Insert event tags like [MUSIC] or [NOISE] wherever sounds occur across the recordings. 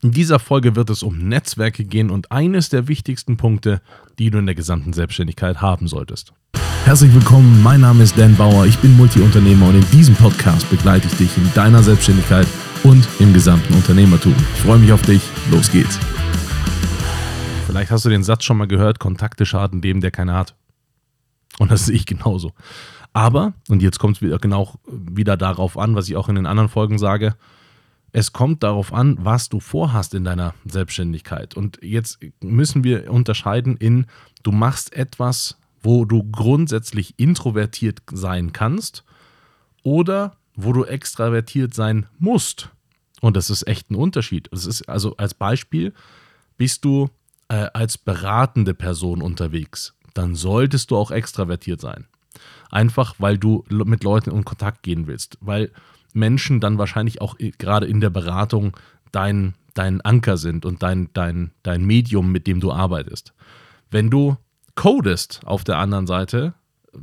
In dieser Folge wird es um Netzwerke gehen und eines der wichtigsten Punkte, die du in der gesamten Selbstständigkeit haben solltest. Herzlich willkommen, mein Name ist Dan Bauer, ich bin Multiunternehmer und in diesem Podcast begleite ich dich in deiner Selbstständigkeit und im gesamten Unternehmertum. Ich freue mich auf dich, los geht's. Vielleicht hast du den Satz schon mal gehört, Kontakte schaden dem, der keine hat. Und das sehe ich genauso. Aber, und jetzt kommt es wieder genau wieder darauf an, was ich auch in den anderen Folgen sage, es kommt darauf an, was du vorhast in deiner Selbstständigkeit. Und jetzt müssen wir unterscheiden in, du machst etwas, wo du grundsätzlich introvertiert sein kannst oder wo du extravertiert sein musst. Und das ist echt ein Unterschied. Das ist also als Beispiel, bist du äh, als beratende Person unterwegs, dann solltest du auch extravertiert sein. Einfach weil du mit Leuten in Kontakt gehen willst, weil Menschen dann wahrscheinlich auch gerade in der Beratung dein, dein Anker sind und dein, dein, dein Medium, mit dem du arbeitest. Wenn du codest auf der anderen Seite,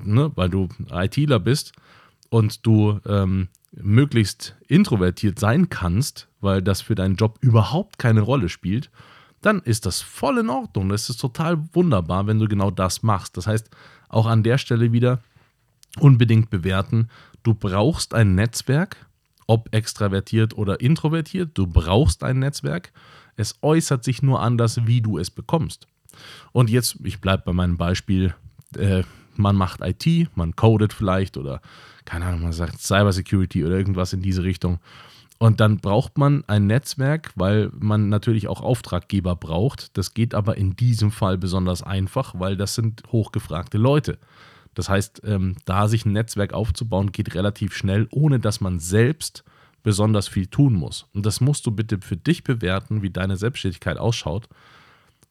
ne, weil du ITler bist und du ähm, möglichst introvertiert sein kannst, weil das für deinen Job überhaupt keine Rolle spielt, dann ist das voll in Ordnung. Das ist total wunderbar, wenn du genau das machst. Das heißt, auch an der Stelle wieder unbedingt bewerten. Du brauchst ein Netzwerk, ob extravertiert oder introvertiert. Du brauchst ein Netzwerk. Es äußert sich nur anders, wie du es bekommst. Und jetzt, ich bleibe bei meinem Beispiel, äh, man macht IT, man codet vielleicht oder keine Ahnung, man sagt Cybersecurity oder irgendwas in diese Richtung. Und dann braucht man ein Netzwerk, weil man natürlich auch Auftraggeber braucht. Das geht aber in diesem Fall besonders einfach, weil das sind hochgefragte Leute. Das heißt, ähm, da sich ein Netzwerk aufzubauen, geht relativ schnell, ohne dass man selbst besonders viel tun muss. Und das musst du bitte für dich bewerten, wie deine Selbstständigkeit ausschaut.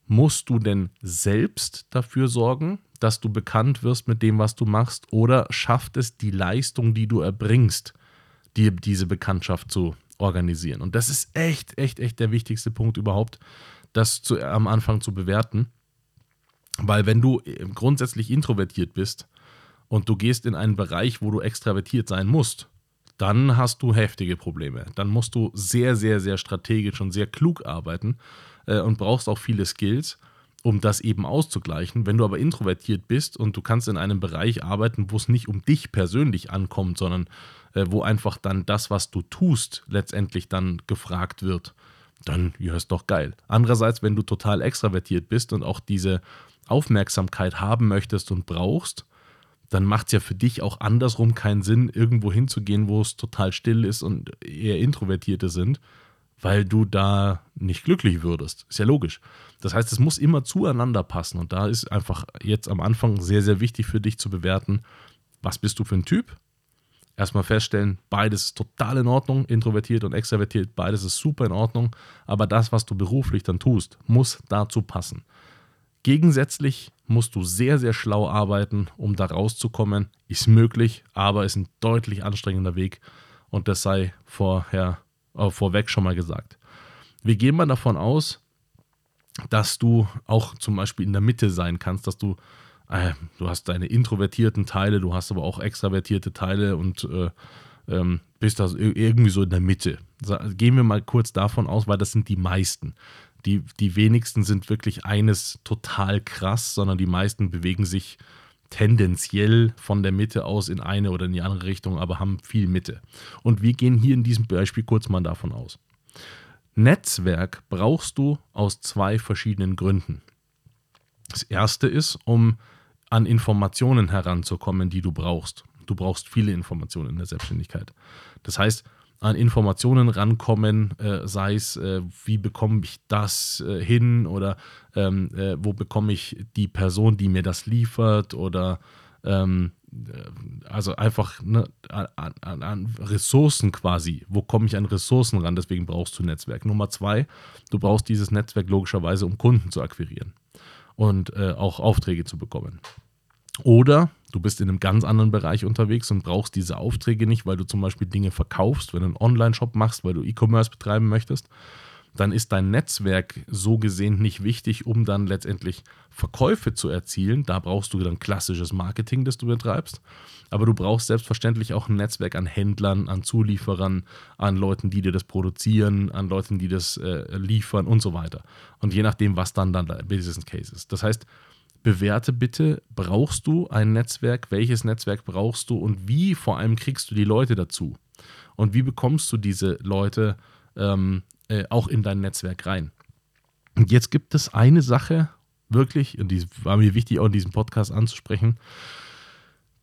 Musst du denn selbst dafür sorgen, dass du bekannt wirst mit dem, was du machst, oder schafft es die Leistung, die du erbringst, dir diese Bekanntschaft zu organisieren? Und das ist echt, echt, echt der wichtigste Punkt überhaupt, das zu, am Anfang zu bewerten. Weil wenn du äh, grundsätzlich introvertiert bist, und du gehst in einen Bereich, wo du extravertiert sein musst, dann hast du heftige Probleme. Dann musst du sehr, sehr, sehr strategisch und sehr klug arbeiten äh, und brauchst auch viele Skills, um das eben auszugleichen. Wenn du aber introvertiert bist und du kannst in einem Bereich arbeiten, wo es nicht um dich persönlich ankommt, sondern äh, wo einfach dann das, was du tust, letztendlich dann gefragt wird, dann ja, ist doch geil. Andererseits, wenn du total extravertiert bist und auch diese Aufmerksamkeit haben möchtest und brauchst, dann macht es ja für dich auch andersrum keinen Sinn, irgendwo hinzugehen, wo es total still ist und eher Introvertierte sind, weil du da nicht glücklich würdest. Ist ja logisch. Das heißt, es muss immer zueinander passen und da ist einfach jetzt am Anfang sehr, sehr wichtig für dich zu bewerten, was bist du für ein Typ? Erstmal feststellen, beides ist total in Ordnung, introvertiert und extrovertiert, beides ist super in Ordnung, aber das, was du beruflich dann tust, muss dazu passen. Gegensätzlich musst du sehr, sehr schlau arbeiten, um da rauszukommen. Ist möglich, aber ist ein deutlich anstrengender Weg und das sei vorher, äh, vorweg schon mal gesagt. Wir gehen mal davon aus, dass du auch zum Beispiel in der Mitte sein kannst, dass du, äh, du hast deine introvertierten Teile, du hast aber auch extravertierte Teile und äh, ähm, bist da irgendwie so in der Mitte. Gehen wir mal kurz davon aus, weil das sind die meisten die, die wenigsten sind wirklich eines total krass, sondern die meisten bewegen sich tendenziell von der Mitte aus in eine oder in die andere Richtung, aber haben viel Mitte. Und wir gehen hier in diesem Beispiel kurz mal davon aus. Netzwerk brauchst du aus zwei verschiedenen Gründen. Das erste ist, um an Informationen heranzukommen, die du brauchst. Du brauchst viele Informationen in der Selbstständigkeit. Das heißt, an Informationen rankommen, äh, sei es, äh, wie bekomme ich das äh, hin oder ähm, äh, wo bekomme ich die Person, die mir das liefert oder ähm, äh, also einfach ne, an, an, an, Ressourcen quasi. Wo komme ich an Ressourcen ran? Deswegen brauchst du ein Netzwerk. Nummer zwei, du brauchst dieses Netzwerk logischerweise, um Kunden zu akquirieren und äh, auch Aufträge zu bekommen. Oder du bist in einem ganz anderen Bereich unterwegs und brauchst diese Aufträge nicht, weil du zum Beispiel Dinge verkaufst, wenn du einen Online-Shop machst, weil du E-Commerce betreiben möchtest. dann ist dein Netzwerk so gesehen nicht wichtig, um dann letztendlich Verkäufe zu erzielen. Da brauchst du dann klassisches Marketing, das du betreibst. Aber du brauchst selbstverständlich auch ein Netzwerk an Händlern, an Zulieferern, an Leuten, die dir das produzieren, an Leuten, die das äh, liefern und so weiter. Und je nachdem, was dann dann der Business Case ist. Das heißt, bewerte bitte, brauchst du ein Netzwerk, welches Netzwerk brauchst du und wie vor allem kriegst du die Leute dazu? Und wie bekommst du diese Leute ähm, äh, auch in dein Netzwerk rein? Und jetzt gibt es eine Sache, wirklich, und die war mir wichtig, auch in diesem Podcast anzusprechen,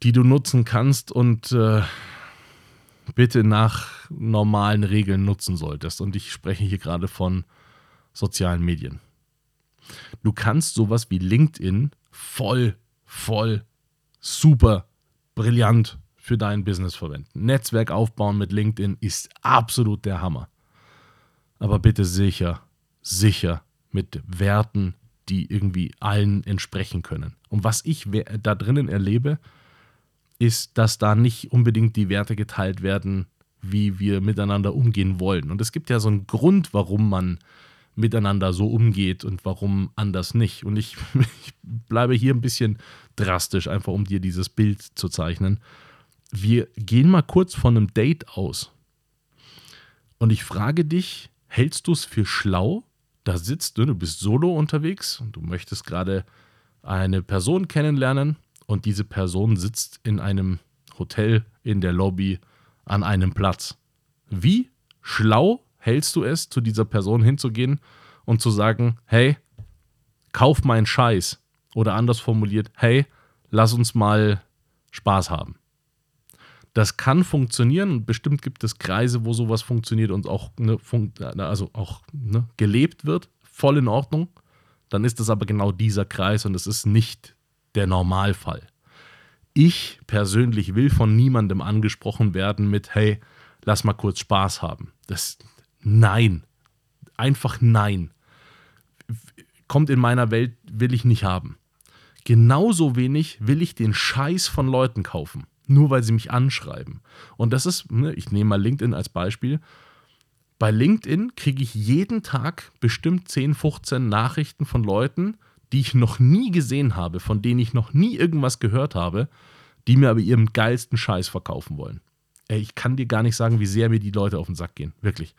die du nutzen kannst und äh, bitte nach normalen Regeln nutzen solltest. Und ich spreche hier gerade von sozialen Medien. Du kannst sowas wie LinkedIn voll, voll, super, brillant für dein Business verwenden. Netzwerk aufbauen mit LinkedIn ist absolut der Hammer. Aber bitte sicher, sicher mit Werten, die irgendwie allen entsprechen können. Und was ich da drinnen erlebe, ist, dass da nicht unbedingt die Werte geteilt werden, wie wir miteinander umgehen wollen. Und es gibt ja so einen Grund, warum man miteinander so umgeht und warum anders nicht. Und ich, [LAUGHS] ich bleibe hier ein bisschen drastisch, einfach um dir dieses Bild zu zeichnen. Wir gehen mal kurz von einem Date aus. Und ich frage dich, hältst du es für schlau? Da sitzt du, du bist solo unterwegs und du möchtest gerade eine Person kennenlernen und diese Person sitzt in einem Hotel in der Lobby an einem Platz. Wie schlau hältst du es, zu dieser Person hinzugehen und zu sagen, hey, kauf meinen Scheiß? Oder anders formuliert, hey, lass uns mal Spaß haben. Das kann funktionieren und bestimmt gibt es Kreise, wo sowas funktioniert und auch, ne, also auch ne, gelebt wird, voll in Ordnung. Dann ist das aber genau dieser Kreis und es ist nicht der Normalfall. Ich persönlich will von niemandem angesprochen werden mit, hey, lass mal kurz Spaß haben. Das, nein. Einfach nein. Kommt in meiner Welt, will ich nicht haben. Genauso wenig will ich den Scheiß von Leuten kaufen, nur weil sie mich anschreiben. Und das ist, ne, ich nehme mal LinkedIn als Beispiel. Bei LinkedIn kriege ich jeden Tag bestimmt 10, 15 Nachrichten von Leuten, die ich noch nie gesehen habe, von denen ich noch nie irgendwas gehört habe, die mir aber ihren geilsten Scheiß verkaufen wollen. Ey, ich kann dir gar nicht sagen, wie sehr mir die Leute auf den Sack gehen. Wirklich.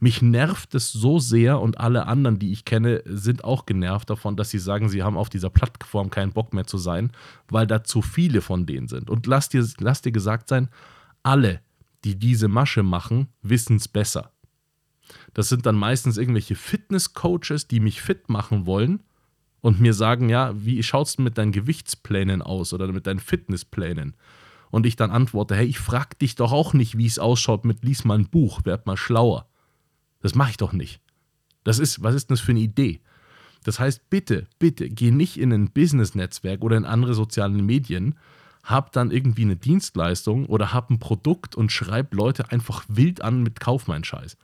Mich nervt es so sehr und alle anderen, die ich kenne, sind auch genervt davon, dass sie sagen, sie haben auf dieser Plattform keinen Bock mehr zu sein, weil da zu viele von denen sind. Und lass dir, lass dir gesagt sein, alle, die diese Masche machen, wissen es besser. Das sind dann meistens irgendwelche Fitness-Coaches, die mich fit machen wollen und mir sagen, ja, wie schaut es mit deinen Gewichtsplänen aus oder mit deinen Fitnessplänen? Und ich dann antworte, hey, ich frag dich doch auch nicht, wie es ausschaut mit lies mal ein Buch, werd mal schlauer. Das mache ich doch nicht. Das ist, was ist das für eine Idee? Das heißt, bitte, bitte, geh nicht in ein Business-Netzwerk oder in andere soziale Medien, hab dann irgendwie eine Dienstleistung oder hab ein Produkt und schreib Leute einfach wild an mit Kauf mein Scheiß.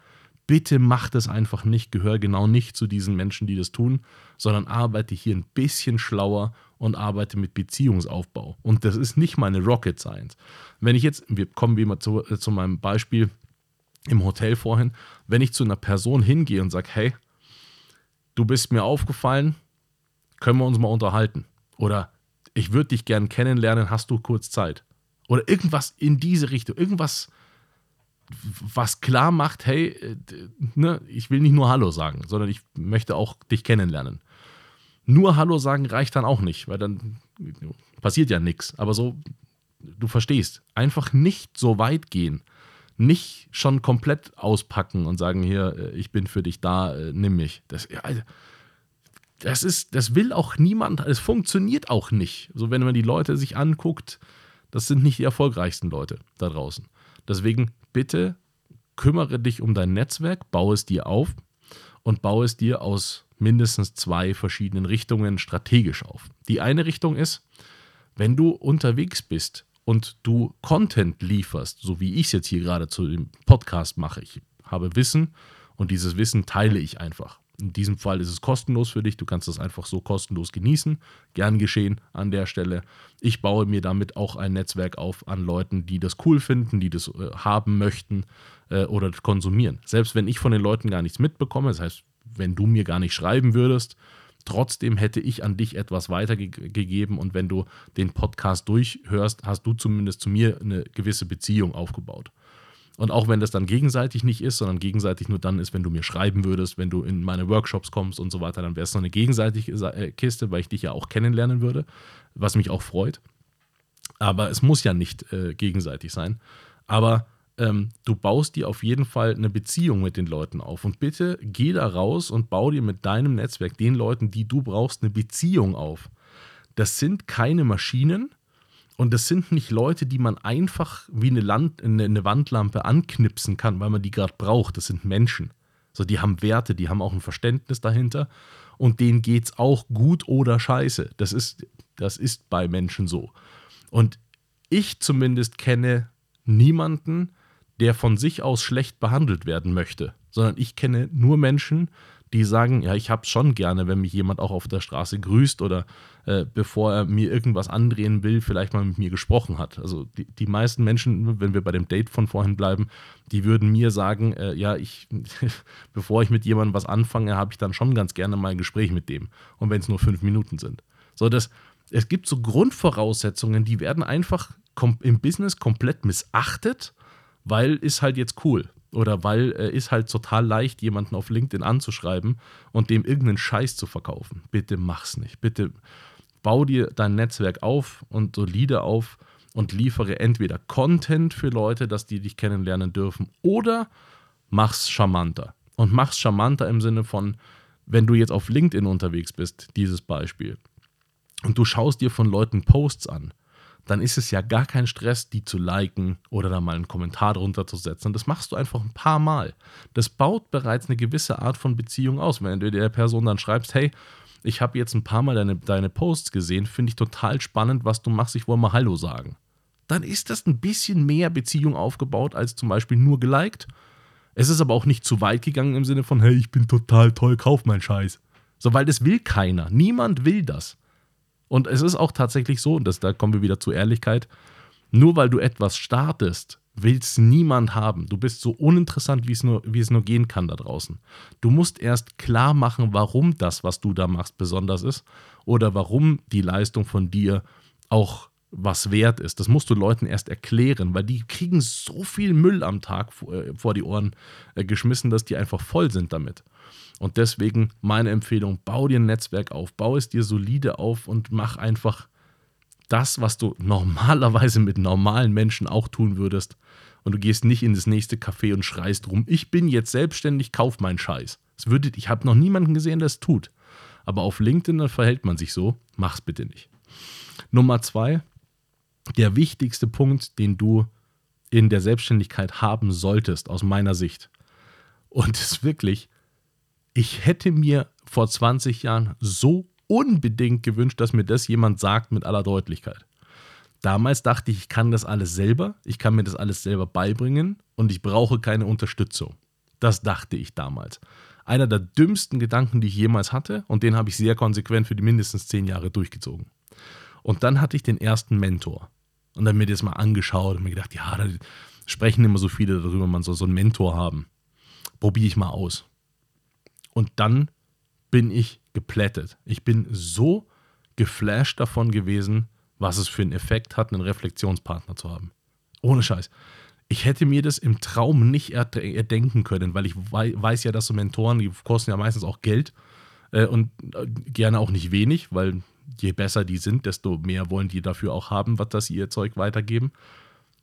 Bitte mach das einfach nicht, gehör genau nicht zu diesen Menschen, die das tun, sondern arbeite hier ein bisschen schlauer und arbeite mit Beziehungsaufbau. Und das ist nicht meine Rocket Science. Wenn ich jetzt, wir kommen wie immer zu, äh, zu meinem Beispiel im Hotel vorhin, wenn ich zu einer Person hingehe und sage, hey, du bist mir aufgefallen, können wir uns mal unterhalten? Oder ich würde dich gern kennenlernen, hast du kurz Zeit? Oder irgendwas in diese Richtung, irgendwas was klar macht, hey, äh, ne, ich will nicht nur Hallo sagen, sondern ich möchte auch dich kennenlernen. Nur Hallo sagen reicht dann auch nicht, weil dann passiert ja nichts. Aber so, du verstehst, einfach nicht so weit gehen. Nicht schon komplett auspacken und sagen, hier, äh, ich bin für dich da, äh, nimm mich. Das, das ist, das will auch niemand, es funktioniert auch nicht. So, wenn man die Leute sich anguckt, das sind nicht die erfolgreichsten Leute da draußen. Deswegen bitte kümmere dich um dein Netzwerk, baue es dir auf und baue es dir aus mindestens zwei verschiedenen Richtungen strategisch auf. Die eine Richtung ist, wenn du unterwegs bist und du Content lieferst, so wie ich es jetzt hier gerade zu dem Podcast mache. Ich habe Wissen und dieses Wissen teile ich einfach. In diesem Fall ist es kostenlos für dich. Du kannst das einfach so kostenlos genießen. Gern geschehen an der Stelle. Ich baue mir damit auch ein Netzwerk auf an Leuten, die das cool finden, die das äh, haben möchten äh, oder konsumieren. Selbst wenn ich von den Leuten gar nichts mitbekomme, das heißt, wenn du mir gar nicht schreiben würdest, trotzdem hätte ich an dich etwas weitergegeben und wenn du den Podcast durchhörst, hast du zumindest zu mir eine gewisse Beziehung aufgebaut. Und auch wenn das dann gegenseitig nicht ist, sondern gegenseitig nur dann ist, wenn du mir schreiben würdest, wenn du in meine Workshops kommst und so weiter, dann wäre es so eine gegenseitige äh, Kiste, weil ich dich ja auch kennenlernen würde, was mich auch freut. Aber es muss ja nicht äh, gegenseitig sein. Aber ähm, du baust dir auf jeden Fall eine Beziehung mit den Leuten auf. Und bitte geh da raus und bau dir mit deinem Netzwerk, den Leuten, die du brauchst, eine Beziehung auf. Das sind keine Maschinen, und das sind nicht Leute, die man einfach wie eine, Land, eine Wandlampe anknipsen kann, weil man die gerade braucht. Das sind Menschen. So, die haben Werte, die haben auch ein Verständnis dahinter und denen geht es auch gut oder scheiße. Das ist, das ist bei Menschen so. Und ich zumindest kenne niemanden, der von sich aus schlecht behandelt werden möchte, sondern ich kenne nur Menschen, die sagen, ja, ich habe schon gerne, wenn mich jemand auch auf der Straße grüßt oder äh, bevor er mir irgendwas andrehen will, vielleicht mal mit mir gesprochen hat. Also die, die meisten Menschen, wenn wir bei dem Date von vorhin bleiben, die würden mir sagen, äh, ja, ich, [LAUGHS] bevor ich mit jemandem was anfange, habe ich dann schon ganz gerne mal ein Gespräch mit dem. Und wenn es nur fünf Minuten sind. So, das, es gibt so Grundvoraussetzungen, die werden einfach im Business komplett missachtet, weil ist halt jetzt cool. Oder weil äh, ist halt total leicht, jemanden auf LinkedIn anzuschreiben und dem irgendeinen Scheiß zu verkaufen. Bitte mach's nicht. Bitte bau dir dein Netzwerk auf und solide auf und liefere entweder Content für Leute, dass die dich kennenlernen dürfen, oder mach's charmanter. Und mach's charmanter im Sinne von, wenn du jetzt auf LinkedIn unterwegs bist, dieses Beispiel, und du schaust dir von Leuten Posts an, dann ist es ja gar kein Stress, die zu liken oder da mal einen Kommentar drunter zu setzen. Das machst du einfach ein paar Mal. Das baut bereits eine gewisse Art von Beziehung aus. Wenn du der Person dann schreibst, hey, ich habe jetzt ein paar Mal deine, deine Posts gesehen, finde ich total spannend, was du machst, ich wollte mal Hallo sagen. Dann ist das ein bisschen mehr Beziehung aufgebaut als zum Beispiel nur geliked. Es ist aber auch nicht zu weit gegangen im Sinne von, hey, ich bin total toll, kauf meinen Scheiß. So, weil das will keiner. Niemand will das. Und es ist auch tatsächlich so, und das, da kommen wir wieder zur Ehrlichkeit, nur weil du etwas startest, will es niemand haben. Du bist so uninteressant, wie es, nur, wie es nur gehen kann da draußen. Du musst erst klar machen, warum das, was du da machst, besonders ist oder warum die Leistung von dir auch was wert ist. Das musst du Leuten erst erklären, weil die kriegen so viel Müll am Tag vor, äh, die Ohren äh, geschmissen, dass die einfach voll sind damit. Und deswegen meine Empfehlung, bau dir ein Netzwerk auf, bau es dir solide auf und mach einfach das, was du normalerweise mit normalen Menschen auch tun würdest. Und du gehst nicht in das nächste Café und schreist rum, ich bin jetzt selbstständig, kauf meinen Scheiß. Das würde, ich habe noch niemanden gesehen, der es tut. Aber auf LinkedIn verhält man sich so, mach's bitte nicht. Nummer zwei, der wichtigste Punkt, den du in der Selbstständigkeit haben solltest, aus meiner Sicht. Und es ist wirklich, ich hätte mir vor 20 Jahren so unbedingt gewünscht, dass mir das jemand sagt mit aller Deutlichkeit. Damals dachte ich, ich kann das alles selber, ich kann mir das alles selber beibringen und ich brauche keine Unterstützung. Das dachte ich damals. Einer der dümmsten Gedanken, die ich jemals hatte und den habe ich sehr konsequent für die mindestens zehn Jahre durchgezogen. Und dann hatte ich den ersten Mentor und dann mir das mal angeschaut und mir gedacht, ja, da sprechen immer so viele darüber, man soll so einen Mentor haben. Probiere ich mal aus. Und dann bin ich geplättet. Ich bin so geflasht davon gewesen, was es für einen Effekt hat, einen Reflexionspartner zu haben. Ohne Scheiß. Ich hätte mir das im Traum nicht erdenken können, weil ich weiß ja, dass so Mentoren, die kosten ja meistens auch Geld äh, und äh, gerne auch nicht wenig, weil je besser die sind, desto mehr wollen die dafür auch haben, was das ihr Zeug weitergeben.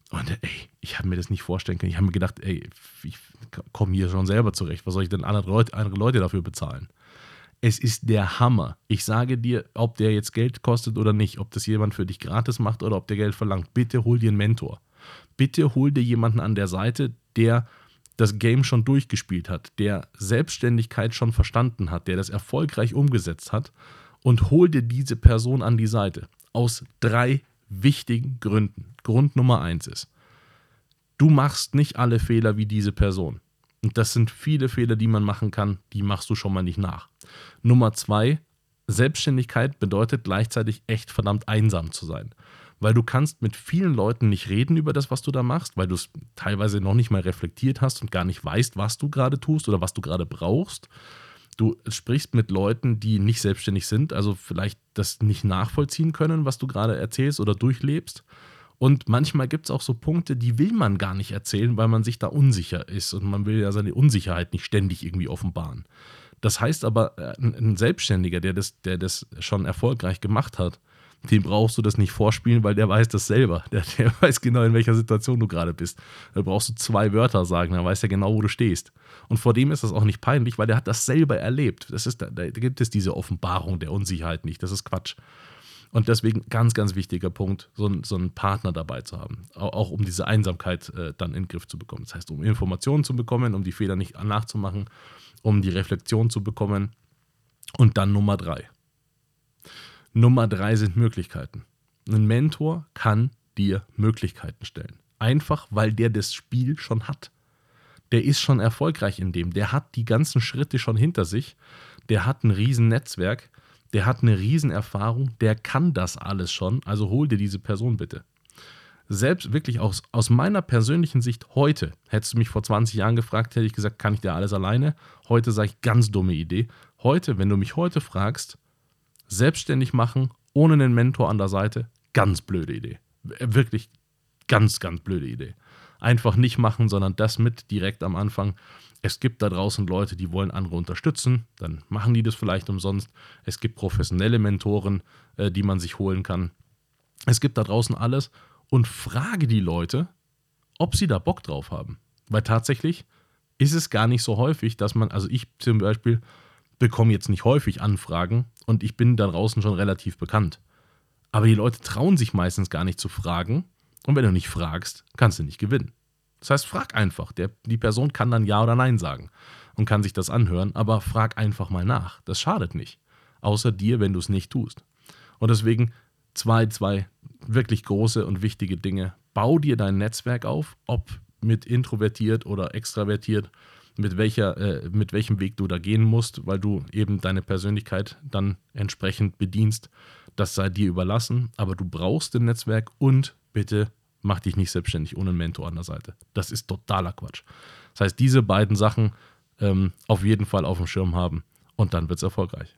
Und ey, ich habe mir das nicht vorstellen können. Ich habe mir gedacht, ey, ich komme hier schon selber zurecht. Was soll ich denn andere Leute, andere Leute dafür bezahlen? Es ist der Hammer. Ich sage dir, ob der jetzt Geld kostet oder nicht, ob das jemand für dich gratis macht oder ob der Geld verlangt. Bitte hol dir einen Mentor. Bitte hol dir jemanden an der Seite, der das Game schon durchgespielt hat, der Selbstständigkeit schon verstanden hat, der das erfolgreich umgesetzt hat und hol dir diese Person an die Seite. Aus drei wichtigen Gründen. Grund Nummer eins ist, du machst nicht alle Fehler wie diese Person. Und das sind viele Fehler, die man machen kann, die machst du schon mal nicht nach. Nummer zwei, Selbstständigkeit bedeutet gleichzeitig echt verdammt einsam zu sein. Weil du kannst mit vielen Leuten nicht reden über das, was du da machst, weil du es teilweise noch nicht mal reflektiert hast und gar nicht weißt, was du gerade tust oder was du gerade brauchst. Du sprichst mit Leuten, die nicht selbstständig sind, also vielleicht das nicht nachvollziehen können, was du gerade erzählst oder durchlebst. Und manchmal gibt es auch so Punkte, die will man gar nicht erzählen, weil man sich da unsicher ist und man will ja seine Unsicherheit nicht ständig irgendwie offenbaren. Das heißt aber, äh, ein Selbstständiger, der das, der das schon erfolgreich gemacht hat, dem brauchst du das nicht vorspielen, weil der weiß das selber. [LAUGHS] Der, der weiß genau, in welcher Situation du gerade bist. Da brauchst du zwei Wörter sagen, dann weiß er genau, wo du stehst. Und vor dem ist das auch nicht peinlich, weil der hat das selber erlebt. Das ist, da, gibt es diese Offenbarung der Unsicherheit nicht. Das ist Quatsch. Und deswegen ganz, ganz wichtiger Punkt, so, so einen Partner dabei zu haben. Auch, auch um diese Einsamkeit äh, dann in den Griff zu bekommen. Das heißt, um Informationen zu bekommen, um die Fehler nicht nachzumachen, um die Reflexion zu bekommen. Und dann Nummer drei. Nummer drei sind Möglichkeiten. Ein Mentor kann dir Möglichkeiten stellen. Einfach weil der das Spiel schon hat. Der ist schon erfolgreich in dem. Der hat die ganzen Schritte schon hinter sich. Der hat ein riesen Netzwerk. Der hat eine riesen Erfahrung. Der kann das alles schon. Also hol dir diese Person bitte. Selbst wirklich aus, aus meiner persönlichen Sicht heute, hättest du mich vor 20 Jahren gefragt, hätte ich gesagt, kann ich dir alles alleine? Heute sage ich, ganz dumme Idee. Heute, wenn du mich heute fragst, selbstständig machen, ohne einen Mentor an der Seite, ganz blöde Idee. Wirklich ganz, ganz blöde Idee. Einfach nicht machen, sondern das mit direkt am Anfang. Es gibt da draußen Leute, die wollen andere unterstützen, dann machen die das vielleicht umsonst. Es gibt professionelle Mentoren, äh, die man sich holen kann. Es gibt da draußen alles und frage die Leute, ob sie da Bock drauf haben. Weil tatsächlich ist es gar nicht so häufig, dass man, also ich zum Beispiel bekomme jetzt nicht häufig Anfragen und ich bin da draußen schon relativ bekannt. Aber die Leute trauen sich meistens gar nicht zu fragen und wenn du nicht fragst, kannst du nicht gewinnen. Das heißt, frag einfach. Der, die Person kann dann Ja oder Nein sagen und kann sich das anhören, aber frag einfach mal nach. Das schadet nicht. Außer dir, wenn du es nicht tust. Und deswegen zwei, zwei wirklich große und wichtige Dinge. Bau dir dein Netzwerk auf, ob mit introvertiert oder extravertiert mit, welcher, äh, mit welchem Weg du da gehen musst, weil du eben deine Persönlichkeit dann entsprechend bedienst. Das sei dir überlassen, aber du brauchst ein Netzwerk und bitte mach dich nicht selbstständig ohne einen Mentor an der Seite. Das ist totaler Quatsch. Das heißt, diese beiden Sachen ähm, auf jeden Fall auf dem Schirm haben und dann wird es erfolgreich.